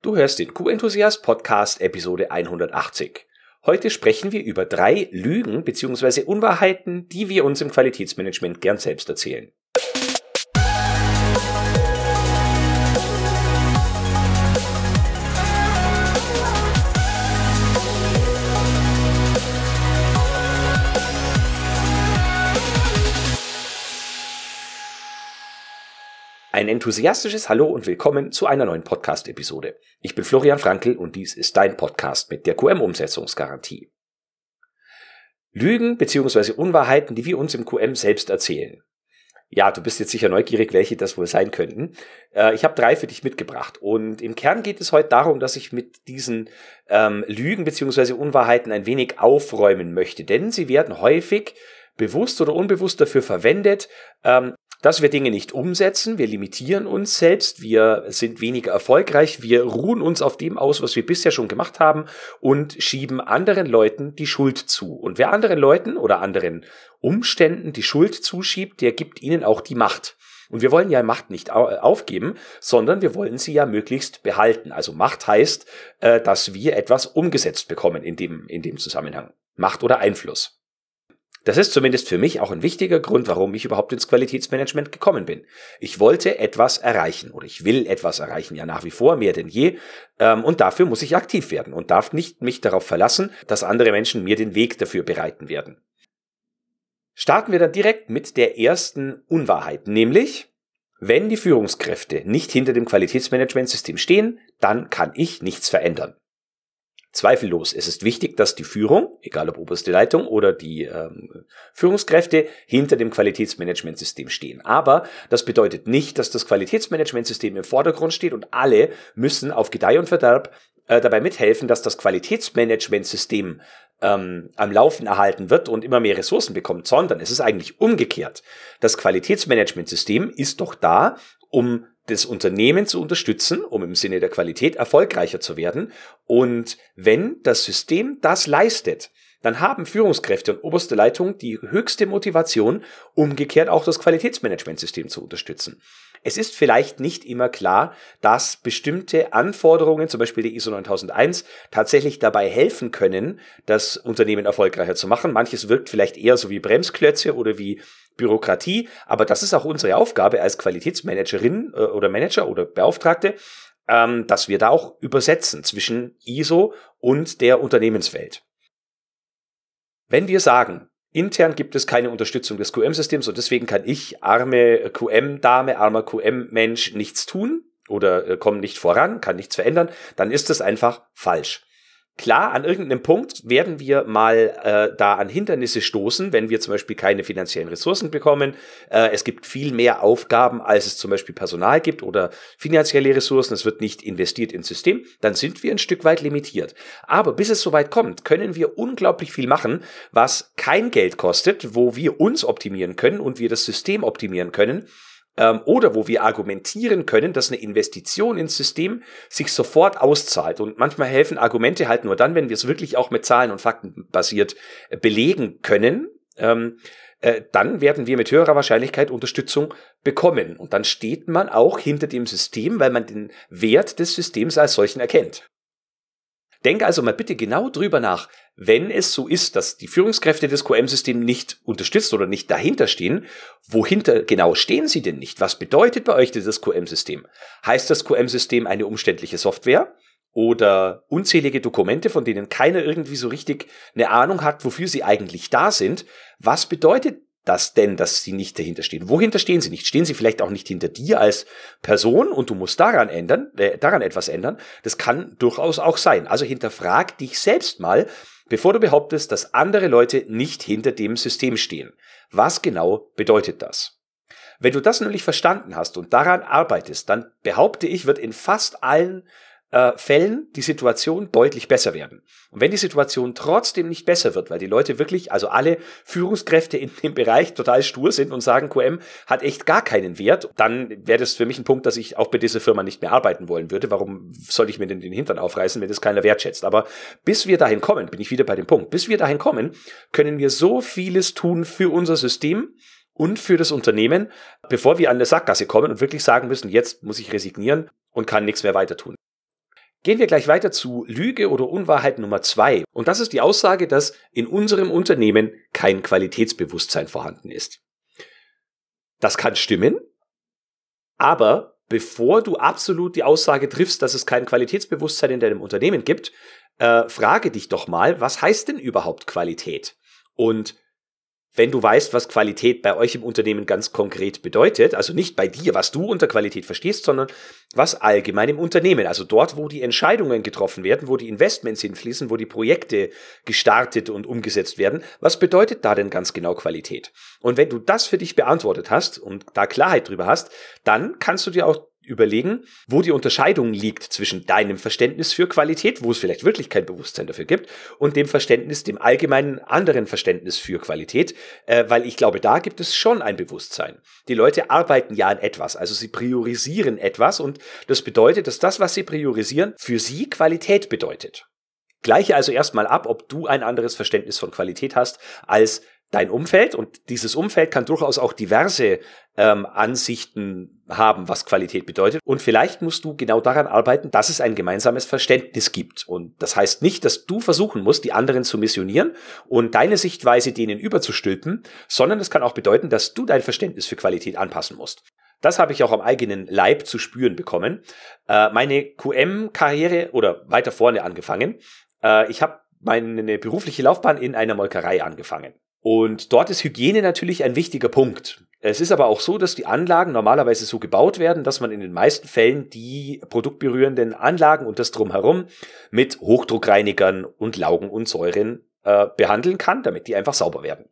Du hörst den Q-Enthusiast Podcast Episode 180. Heute sprechen wir über drei Lügen bzw. Unwahrheiten, die wir uns im Qualitätsmanagement gern selbst erzählen. Ein enthusiastisches Hallo und willkommen zu einer neuen Podcast-Episode. Ich bin Florian Frankl und dies ist dein Podcast mit der QM-Umsetzungsgarantie. Lügen bzw. Unwahrheiten, die wir uns im QM selbst erzählen. Ja, du bist jetzt sicher neugierig, welche das wohl sein könnten. Äh, ich habe drei für dich mitgebracht und im Kern geht es heute darum, dass ich mit diesen ähm, Lügen bzw. Unwahrheiten ein wenig aufräumen möchte, denn sie werden häufig bewusst oder unbewusst dafür verwendet, ähm, dass wir Dinge nicht umsetzen, wir limitieren uns selbst, wir sind weniger erfolgreich, wir ruhen uns auf dem aus, was wir bisher schon gemacht haben und schieben anderen Leuten die Schuld zu. Und wer anderen Leuten oder anderen Umständen die Schuld zuschiebt, der gibt ihnen auch die Macht. Und wir wollen ja Macht nicht aufgeben, sondern wir wollen sie ja möglichst behalten. Also Macht heißt, äh, dass wir etwas umgesetzt bekommen in dem, in dem Zusammenhang. Macht oder Einfluss. Das ist zumindest für mich auch ein wichtiger Grund, warum ich überhaupt ins Qualitätsmanagement gekommen bin. Ich wollte etwas erreichen oder ich will etwas erreichen, ja nach wie vor, mehr denn je. Ähm, und dafür muss ich aktiv werden und darf nicht mich darauf verlassen, dass andere Menschen mir den Weg dafür bereiten werden. Starten wir dann direkt mit der ersten Unwahrheit, nämlich, wenn die Führungskräfte nicht hinter dem Qualitätsmanagementsystem stehen, dann kann ich nichts verändern. Zweifellos, es ist wichtig, dass die Führung, egal ob oberste Leitung oder die ähm, Führungskräfte, hinter dem Qualitätsmanagementsystem stehen. Aber das bedeutet nicht, dass das Qualitätsmanagementsystem im Vordergrund steht und alle müssen auf Gedeih und Verderb äh, dabei mithelfen, dass das Qualitätsmanagementsystem ähm, am Laufen erhalten wird und immer mehr Ressourcen bekommt, sondern es ist eigentlich umgekehrt. Das Qualitätsmanagementsystem ist doch da, um das Unternehmen zu unterstützen, um im Sinne der Qualität erfolgreicher zu werden. Und wenn das System das leistet, dann haben Führungskräfte und oberste Leitung die höchste Motivation, umgekehrt auch das Qualitätsmanagementsystem zu unterstützen. Es ist vielleicht nicht immer klar, dass bestimmte Anforderungen, zum Beispiel die ISO 9001, tatsächlich dabei helfen können, das Unternehmen erfolgreicher zu machen. Manches wirkt vielleicht eher so wie Bremsklötze oder wie Bürokratie, aber das ist auch unsere Aufgabe als Qualitätsmanagerin äh, oder Manager oder Beauftragte, ähm, dass wir da auch übersetzen zwischen ISO und der Unternehmenswelt. Wenn wir sagen, intern gibt es keine Unterstützung des QM-Systems und deswegen kann ich, arme QM-Dame, armer QM-Mensch, nichts tun oder äh, komme nicht voran, kann nichts verändern, dann ist das einfach falsch. Klar, an irgendeinem Punkt werden wir mal äh, da an Hindernisse stoßen, wenn wir zum Beispiel keine finanziellen Ressourcen bekommen. Äh, es gibt viel mehr Aufgaben, als es zum Beispiel Personal gibt oder finanzielle Ressourcen. Es wird nicht investiert ins System. Dann sind wir ein Stück weit limitiert. Aber bis es soweit kommt, können wir unglaublich viel machen, was kein Geld kostet, wo wir uns optimieren können und wir das System optimieren können ähm, oder wo wir argumentieren können, dass eine Investition ins System sich sofort auszahlt. Und manchmal helfen Argumente halt nur dann, wenn wir es wirklich auch mit Zahlen und Fakten basiert äh, belegen können. Ähm, äh, dann werden wir mit höherer Wahrscheinlichkeit Unterstützung bekommen. Und dann steht man auch hinter dem System, weil man den Wert des Systems als solchen erkennt. Denke also mal bitte genau drüber nach, wenn es so ist, dass die Führungskräfte des QM-Systems nicht unterstützt oder nicht dahinter stehen, wohinter genau stehen sie denn nicht? Was bedeutet bei euch dieses QM-System? Heißt das QM-System eine umständliche Software? Oder unzählige Dokumente, von denen keiner irgendwie so richtig eine Ahnung hat, wofür sie eigentlich da sind. Was bedeutet das denn, dass sie nicht dahinter stehen? Wohinter stehen sie nicht? Stehen sie vielleicht auch nicht hinter dir als Person und du musst daran ändern, äh, daran etwas ändern? Das kann durchaus auch sein. Also hinterfrag dich selbst mal, bevor du behauptest, dass andere Leute nicht hinter dem System stehen. Was genau bedeutet das? Wenn du das nämlich verstanden hast und daran arbeitest, dann behaupte ich, wird in fast allen äh, Fällen die Situation deutlich besser werden. Und wenn die Situation trotzdem nicht besser wird, weil die Leute wirklich, also alle Führungskräfte in dem Bereich total stur sind und sagen, QM hat echt gar keinen Wert, dann wäre das für mich ein Punkt, dass ich auch bei dieser Firma nicht mehr arbeiten wollen würde. Warum soll ich mir denn den Hintern aufreißen, wenn das keiner wertschätzt? Aber bis wir dahin kommen, bin ich wieder bei dem Punkt, bis wir dahin kommen, können wir so vieles tun für unser System, und für das Unternehmen, bevor wir an der Sackgasse kommen und wirklich sagen müssen, jetzt muss ich resignieren und kann nichts mehr weiter tun. Gehen wir gleich weiter zu Lüge oder Unwahrheit Nummer zwei. Und das ist die Aussage, dass in unserem Unternehmen kein Qualitätsbewusstsein vorhanden ist. Das kann stimmen, aber bevor du absolut die Aussage triffst, dass es kein Qualitätsbewusstsein in deinem Unternehmen gibt, äh, frage dich doch mal, was heißt denn überhaupt Qualität? Und wenn du weißt, was Qualität bei euch im Unternehmen ganz konkret bedeutet, also nicht bei dir, was du unter Qualität verstehst, sondern was allgemein im Unternehmen, also dort, wo die Entscheidungen getroffen werden, wo die Investments hinfließen, wo die Projekte gestartet und umgesetzt werden, was bedeutet da denn ganz genau Qualität? Und wenn du das für dich beantwortet hast und da Klarheit drüber hast, dann kannst du dir auch überlegen, wo die Unterscheidung liegt zwischen deinem Verständnis für Qualität, wo es vielleicht wirklich kein Bewusstsein dafür gibt, und dem Verständnis, dem allgemeinen anderen Verständnis für Qualität, äh, weil ich glaube, da gibt es schon ein Bewusstsein. Die Leute arbeiten ja an etwas, also sie priorisieren etwas und das bedeutet, dass das, was sie priorisieren, für sie Qualität bedeutet. Gleiche also erstmal ab, ob du ein anderes Verständnis von Qualität hast als dein Umfeld und dieses Umfeld kann durchaus auch diverse ähm, Ansichten haben, was Qualität bedeutet. Und vielleicht musst du genau daran arbeiten, dass es ein gemeinsames Verständnis gibt. Und das heißt nicht, dass du versuchen musst, die anderen zu missionieren und deine Sichtweise denen überzustülpen, sondern es kann auch bedeuten, dass du dein Verständnis für Qualität anpassen musst. Das habe ich auch am eigenen Leib zu spüren bekommen. Äh, meine QM-Karriere oder weiter vorne angefangen. Äh, ich habe meine berufliche Laufbahn in einer Molkerei angefangen. Und dort ist Hygiene natürlich ein wichtiger Punkt. Es ist aber auch so, dass die Anlagen normalerweise so gebaut werden, dass man in den meisten Fällen die produktberührenden Anlagen und das drumherum mit Hochdruckreinigern und Laugen und Säuren äh, behandeln kann, damit die einfach sauber werden.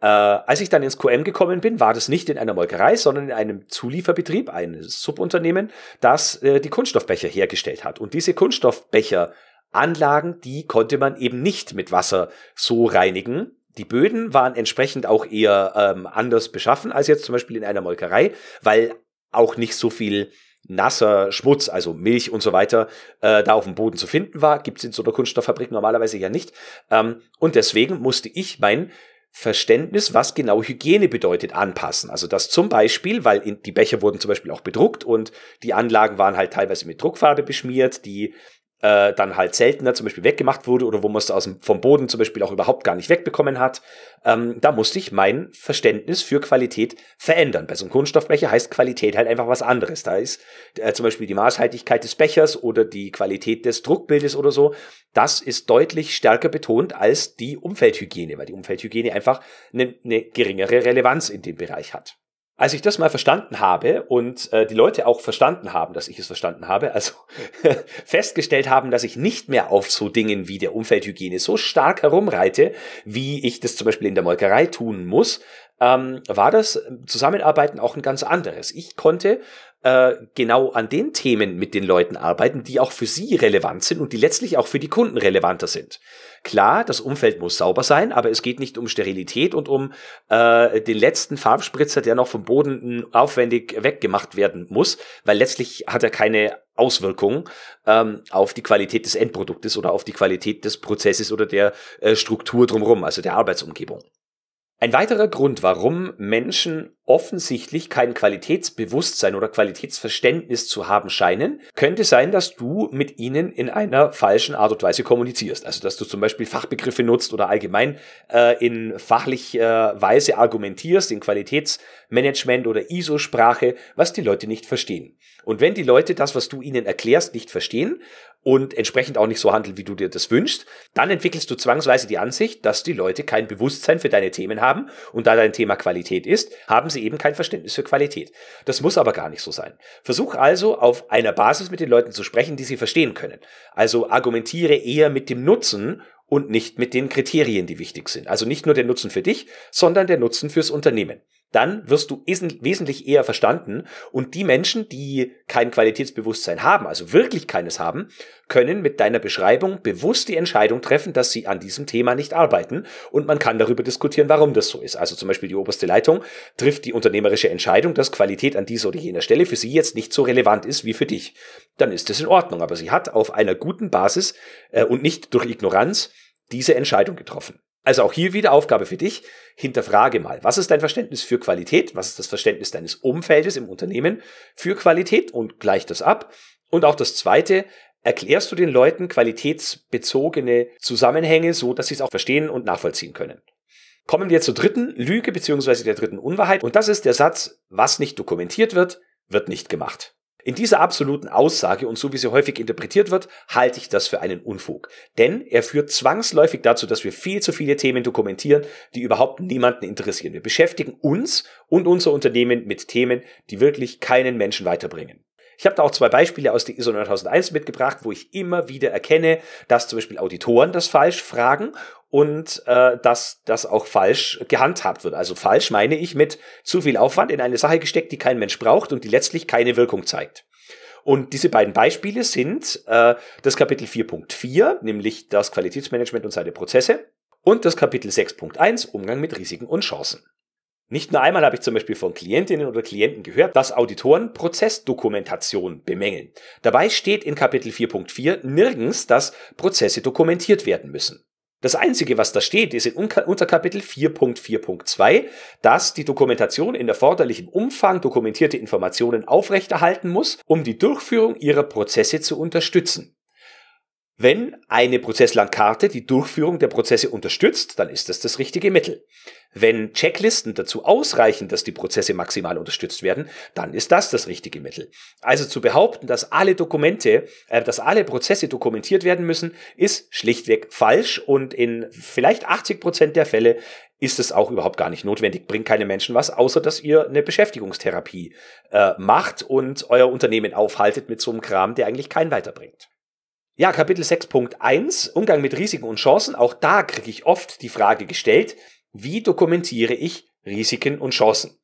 Äh, als ich dann ins QM gekommen bin, war das nicht in einer Molkerei, sondern in einem Zulieferbetrieb, eines Subunternehmen, das äh, die Kunststoffbecher hergestellt hat. Und diese Kunststoffbecheranlagen, die konnte man eben nicht mit Wasser so reinigen, die Böden waren entsprechend auch eher ähm, anders beschaffen als jetzt zum Beispiel in einer Molkerei, weil auch nicht so viel nasser Schmutz, also Milch und so weiter, äh, da auf dem Boden zu finden war. Gibt es in so einer Kunststofffabrik normalerweise ja nicht. Ähm, und deswegen musste ich mein Verständnis, was genau Hygiene bedeutet, anpassen. Also das zum Beispiel, weil in, die Becher wurden zum Beispiel auch bedruckt und die Anlagen waren halt teilweise mit Druckfarbe beschmiert, die äh, dann halt seltener zum Beispiel weggemacht wurde oder wo man es vom Boden zum Beispiel auch überhaupt gar nicht wegbekommen hat, ähm, da musste ich mein Verständnis für Qualität verändern. Bei so einem Kunststoffbecher heißt Qualität halt einfach was anderes. Da ist äh, zum Beispiel die Maßhaltigkeit des Bechers oder die Qualität des Druckbildes oder so, das ist deutlich stärker betont als die Umfeldhygiene, weil die Umfeldhygiene einfach eine, eine geringere Relevanz in dem Bereich hat. Als ich das mal verstanden habe und äh, die Leute auch verstanden haben, dass ich es verstanden habe, also festgestellt haben, dass ich nicht mehr auf so Dingen wie der Umfeldhygiene so stark herumreite, wie ich das zum Beispiel in der Molkerei tun muss, ähm, war das Zusammenarbeiten auch ein ganz anderes. Ich konnte äh, genau an den Themen mit den Leuten arbeiten, die auch für sie relevant sind und die letztlich auch für die Kunden relevanter sind. Klar, das Umfeld muss sauber sein, aber es geht nicht um Sterilität und um äh, den letzten Farbspritzer, der noch vom Boden aufwendig weggemacht werden muss, weil letztlich hat er keine Auswirkungen ähm, auf die Qualität des Endproduktes oder auf die Qualität des Prozesses oder der äh, Struktur drumherum, also der Arbeitsumgebung. Ein weiterer Grund, warum Menschen offensichtlich kein Qualitätsbewusstsein oder Qualitätsverständnis zu haben scheinen, könnte sein, dass du mit ihnen in einer falschen Art und Weise kommunizierst. Also dass du zum Beispiel Fachbegriffe nutzt oder allgemein äh, in fachlicher äh, Weise argumentierst, in Qualitätsmanagement oder ISO-Sprache, was die Leute nicht verstehen. Und wenn die Leute das, was du ihnen erklärst, nicht verstehen und entsprechend auch nicht so handeln, wie du dir das wünschst, dann entwickelst du zwangsweise die Ansicht, dass die Leute kein Bewusstsein für deine Themen haben und da dein Thema Qualität ist, haben sie eben kein Verständnis für Qualität. Das muss aber gar nicht so sein. Versuch also auf einer Basis mit den Leuten zu sprechen, die sie verstehen können. Also argumentiere eher mit dem Nutzen und nicht mit den Kriterien, die wichtig sind. Also nicht nur der Nutzen für dich, sondern der Nutzen fürs Unternehmen dann wirst du wesentlich eher verstanden. Und die Menschen, die kein Qualitätsbewusstsein haben, also wirklich keines haben, können mit deiner Beschreibung bewusst die Entscheidung treffen, dass sie an diesem Thema nicht arbeiten. Und man kann darüber diskutieren, warum das so ist. Also zum Beispiel die oberste Leitung trifft die unternehmerische Entscheidung, dass Qualität an dieser oder jener Stelle für sie jetzt nicht so relevant ist wie für dich. Dann ist das in Ordnung. Aber sie hat auf einer guten Basis äh, und nicht durch Ignoranz diese Entscheidung getroffen. Also auch hier wieder Aufgabe für dich. Hinterfrage mal, was ist dein Verständnis für Qualität? Was ist das Verständnis deines Umfeldes im Unternehmen für Qualität? Und gleich das ab. Und auch das zweite, erklärst du den Leuten qualitätsbezogene Zusammenhänge so, dass sie es auch verstehen und nachvollziehen können. Kommen wir zur dritten Lüge beziehungsweise der dritten Unwahrheit und das ist der Satz, was nicht dokumentiert wird, wird nicht gemacht. In dieser absoluten Aussage und so wie sie häufig interpretiert wird, halte ich das für einen Unfug. Denn er führt zwangsläufig dazu, dass wir viel zu viele Themen dokumentieren, die überhaupt niemanden interessieren. Wir beschäftigen uns und unser Unternehmen mit Themen, die wirklich keinen Menschen weiterbringen. Ich habe da auch zwei Beispiele aus der ISO 9001 mitgebracht, wo ich immer wieder erkenne, dass zum Beispiel Auditoren das falsch fragen und äh, dass das auch falsch gehandhabt wird. Also falsch meine ich mit zu viel Aufwand in eine Sache gesteckt, die kein Mensch braucht und die letztlich keine Wirkung zeigt. Und diese beiden Beispiele sind äh, das Kapitel 4.4, nämlich das Qualitätsmanagement und seine Prozesse, und das Kapitel 6.1, Umgang mit Risiken und Chancen. Nicht nur einmal habe ich zum Beispiel von Klientinnen oder Klienten gehört, dass Auditoren Prozessdokumentation bemängeln. Dabei steht in Kapitel 4.4 nirgends, dass Prozesse dokumentiert werden müssen. Das Einzige, was da steht, ist in Unterkapitel 4.4.2, dass die Dokumentation in erforderlichem Umfang dokumentierte Informationen aufrechterhalten muss, um die Durchführung ihrer Prozesse zu unterstützen. Wenn eine Prozesslandkarte die Durchführung der Prozesse unterstützt, dann ist das das richtige Mittel. Wenn Checklisten dazu ausreichen, dass die Prozesse maximal unterstützt werden, dann ist das das richtige Mittel. Also zu behaupten, dass alle Dokumente, äh, dass alle Prozesse dokumentiert werden müssen, ist schlichtweg falsch und in vielleicht 80 Prozent der Fälle ist es auch überhaupt gar nicht notwendig, bringt keine Menschen was, außer dass ihr eine Beschäftigungstherapie äh, macht und euer Unternehmen aufhaltet mit so einem Kram, der eigentlich keinen weiterbringt. Ja, Kapitel 6.1, Umgang mit Risiken und Chancen. Auch da kriege ich oft die Frage gestellt, wie dokumentiere ich Risiken und Chancen?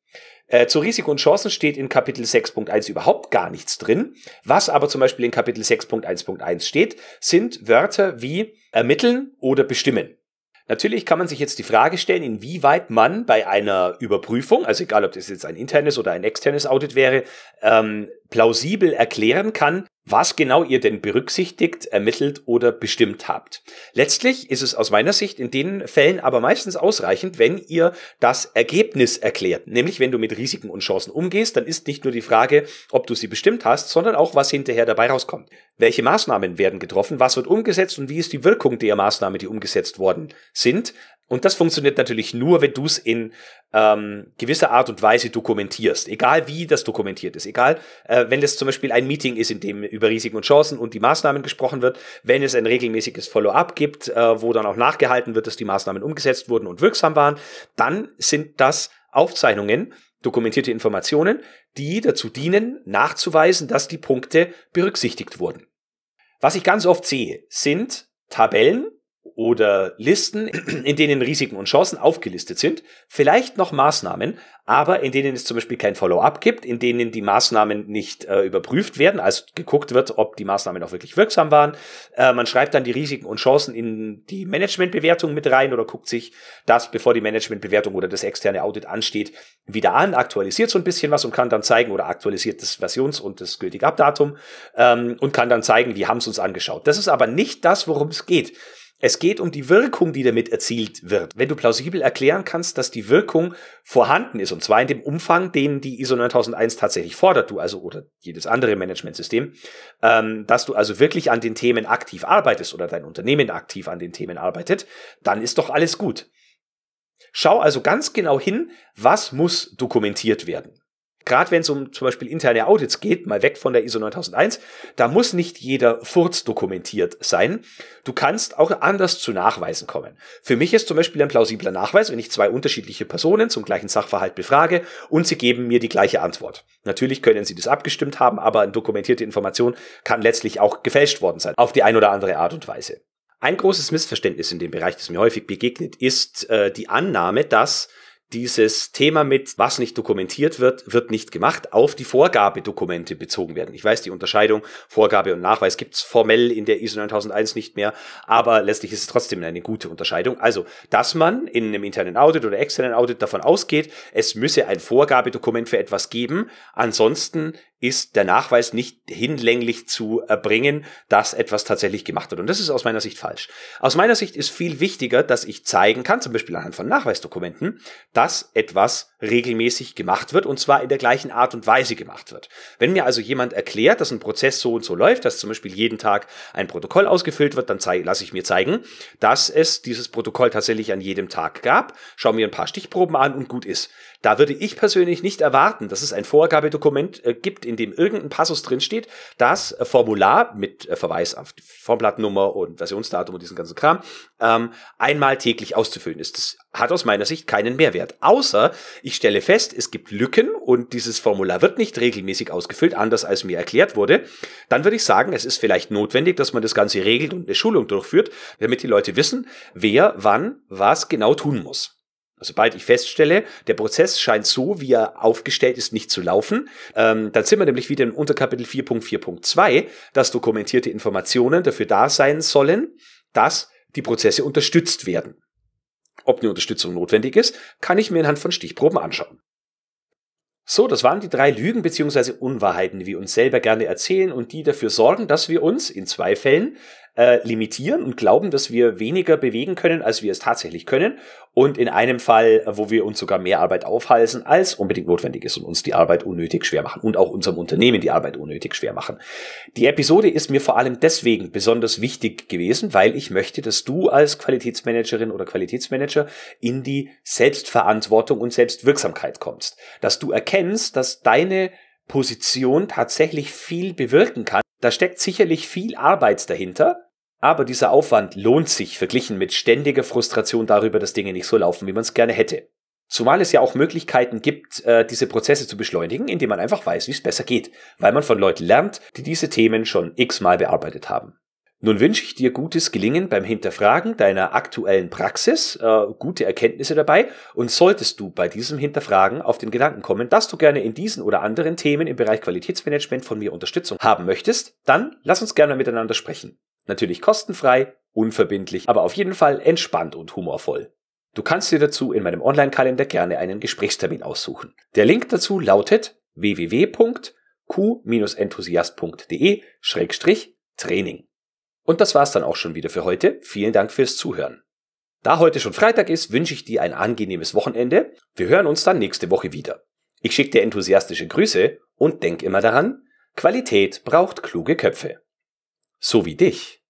Äh, zu Risiko und Chancen steht in Kapitel 6.1 überhaupt gar nichts drin. Was aber zum Beispiel in Kapitel 6.1.1 steht, sind Wörter wie ermitteln oder bestimmen. Natürlich kann man sich jetzt die Frage stellen, inwieweit man bei einer Überprüfung, also egal ob das jetzt ein internes oder ein externes Audit wäre, ähm, plausibel erklären kann, was genau ihr denn berücksichtigt, ermittelt oder bestimmt habt. Letztlich ist es aus meiner Sicht in den Fällen aber meistens ausreichend, wenn ihr das Ergebnis erklärt. Nämlich, wenn du mit Risiken und Chancen umgehst, dann ist nicht nur die Frage, ob du sie bestimmt hast, sondern auch, was hinterher dabei rauskommt. Welche Maßnahmen werden getroffen, was wird umgesetzt und wie ist die Wirkung der Maßnahmen, die umgesetzt worden sind. Und das funktioniert natürlich nur, wenn du es in ähm, gewisser Art und Weise dokumentierst. Egal wie das dokumentiert ist. Egal, äh, wenn es zum Beispiel ein Meeting ist, in dem über Risiken und Chancen und die Maßnahmen gesprochen wird, wenn es ein regelmäßiges Follow-up gibt, äh, wo dann auch nachgehalten wird, dass die Maßnahmen umgesetzt wurden und wirksam waren, dann sind das Aufzeichnungen, dokumentierte Informationen, die dazu dienen, nachzuweisen, dass die Punkte berücksichtigt wurden. Was ich ganz oft sehe, sind Tabellen, oder Listen, in denen Risiken und Chancen aufgelistet sind, vielleicht noch Maßnahmen, aber in denen es zum Beispiel kein Follow-up gibt, in denen die Maßnahmen nicht äh, überprüft werden, also geguckt wird, ob die Maßnahmen auch wirklich wirksam waren. Äh, man schreibt dann die Risiken und Chancen in die Managementbewertung mit rein oder guckt sich das, bevor die Managementbewertung oder das externe Audit ansteht, wieder an, aktualisiert so ein bisschen was und kann dann zeigen oder aktualisiert das Versions- und das gültige Abdatum ähm, und kann dann zeigen, wir haben es uns angeschaut. Das ist aber nicht das, worum es geht. Es geht um die Wirkung, die damit erzielt wird. Wenn du plausibel erklären kannst, dass die Wirkung vorhanden ist, und zwar in dem Umfang, den die ISO 9001 tatsächlich fordert, du also oder jedes andere Managementsystem, ähm, dass du also wirklich an den Themen aktiv arbeitest oder dein Unternehmen aktiv an den Themen arbeitet, dann ist doch alles gut. Schau also ganz genau hin, was muss dokumentiert werden gerade wenn es um zum Beispiel interne Audits geht, mal weg von der ISO 9001, da muss nicht jeder Furz dokumentiert sein. Du kannst auch anders zu Nachweisen kommen. Für mich ist zum Beispiel ein plausibler Nachweis, wenn ich zwei unterschiedliche Personen zum gleichen Sachverhalt befrage und sie geben mir die gleiche Antwort. Natürlich können sie das abgestimmt haben, aber eine dokumentierte Information kann letztlich auch gefälscht worden sein, auf die ein oder andere Art und Weise. Ein großes Missverständnis in dem Bereich, das mir häufig begegnet, ist äh, die Annahme, dass dieses Thema mit, was nicht dokumentiert wird, wird nicht gemacht, auf die Vorgabedokumente bezogen werden. Ich weiß, die Unterscheidung Vorgabe und Nachweis gibt's formell in der ISO 9001 nicht mehr, aber letztlich ist es trotzdem eine gute Unterscheidung. Also, dass man in einem internen Audit oder externen Audit davon ausgeht, es müsse ein Vorgabedokument für etwas geben, ansonsten ist der Nachweis nicht hinlänglich zu erbringen, dass etwas tatsächlich gemacht wird. Und das ist aus meiner Sicht falsch. Aus meiner Sicht ist viel wichtiger, dass ich zeigen kann, zum Beispiel anhand von Nachweisdokumenten, dass etwas regelmäßig gemacht wird und zwar in der gleichen Art und Weise gemacht wird. Wenn mir also jemand erklärt, dass ein Prozess so und so läuft, dass zum Beispiel jeden Tag ein Protokoll ausgefüllt wird, dann lasse ich mir zeigen, dass es dieses Protokoll tatsächlich an jedem Tag gab, schau mir ein paar Stichproben an und gut ist. Da würde ich persönlich nicht erwarten, dass es ein Vorgabedokument äh, gibt, in dem irgendein Passus drinsteht, das äh, Formular mit äh, Verweis auf die Formblattnummer und Versionsdatum und diesen ganzen Kram ähm, einmal täglich auszufüllen ist. Das hat aus meiner Sicht keinen Mehrwert. Außer ich stelle fest, es gibt Lücken und dieses Formular wird nicht regelmäßig ausgefüllt, anders als mir erklärt wurde. Dann würde ich sagen, es ist vielleicht notwendig, dass man das Ganze regelt und eine Schulung durchführt, damit die Leute wissen, wer wann was genau tun muss. Sobald ich feststelle, der Prozess scheint so, wie er aufgestellt ist, nicht zu laufen, ähm, dann sind wir nämlich wieder in Unterkapitel 4.4.2, dass dokumentierte Informationen dafür da sein sollen, dass die Prozesse unterstützt werden. Ob eine Unterstützung notwendig ist, kann ich mir anhand von Stichproben anschauen. So, das waren die drei Lügen bzw. Unwahrheiten, die wir uns selber gerne erzählen und die dafür sorgen, dass wir uns in zwei Fällen äh, limitieren und glauben, dass wir weniger bewegen können, als wir es tatsächlich können. Und in einem Fall, wo wir uns sogar mehr Arbeit aufhalsen, als unbedingt notwendig ist und uns die Arbeit unnötig schwer machen und auch unserem Unternehmen die Arbeit unnötig schwer machen. Die Episode ist mir vor allem deswegen besonders wichtig gewesen, weil ich möchte, dass du als Qualitätsmanagerin oder Qualitätsmanager in die Selbstverantwortung und Selbstwirksamkeit kommst. Dass du erkennst, dass deine Position tatsächlich viel bewirken kann. Da steckt sicherlich viel Arbeit dahinter, aber dieser Aufwand lohnt sich verglichen mit ständiger Frustration darüber, dass Dinge nicht so laufen, wie man es gerne hätte. Zumal es ja auch Möglichkeiten gibt, äh, diese Prozesse zu beschleunigen, indem man einfach weiß, wie es besser geht, weil man von Leuten lernt, die diese Themen schon x-mal bearbeitet haben. Nun wünsche ich dir gutes Gelingen beim Hinterfragen deiner aktuellen Praxis, äh, gute Erkenntnisse dabei und solltest du bei diesem Hinterfragen auf den Gedanken kommen, dass du gerne in diesen oder anderen Themen im Bereich Qualitätsmanagement von mir Unterstützung haben möchtest, dann lass uns gerne miteinander sprechen. Natürlich kostenfrei, unverbindlich, aber auf jeden Fall entspannt und humorvoll. Du kannst dir dazu in meinem Online-Kalender gerne einen Gesprächstermin aussuchen. Der Link dazu lautet www.q-enthusiast.de-training. Und das war's dann auch schon wieder für heute. Vielen Dank fürs Zuhören. Da heute schon Freitag ist, wünsche ich dir ein angenehmes Wochenende. Wir hören uns dann nächste Woche wieder. Ich schicke dir enthusiastische Grüße und denk immer daran, Qualität braucht kluge Köpfe so wie dich.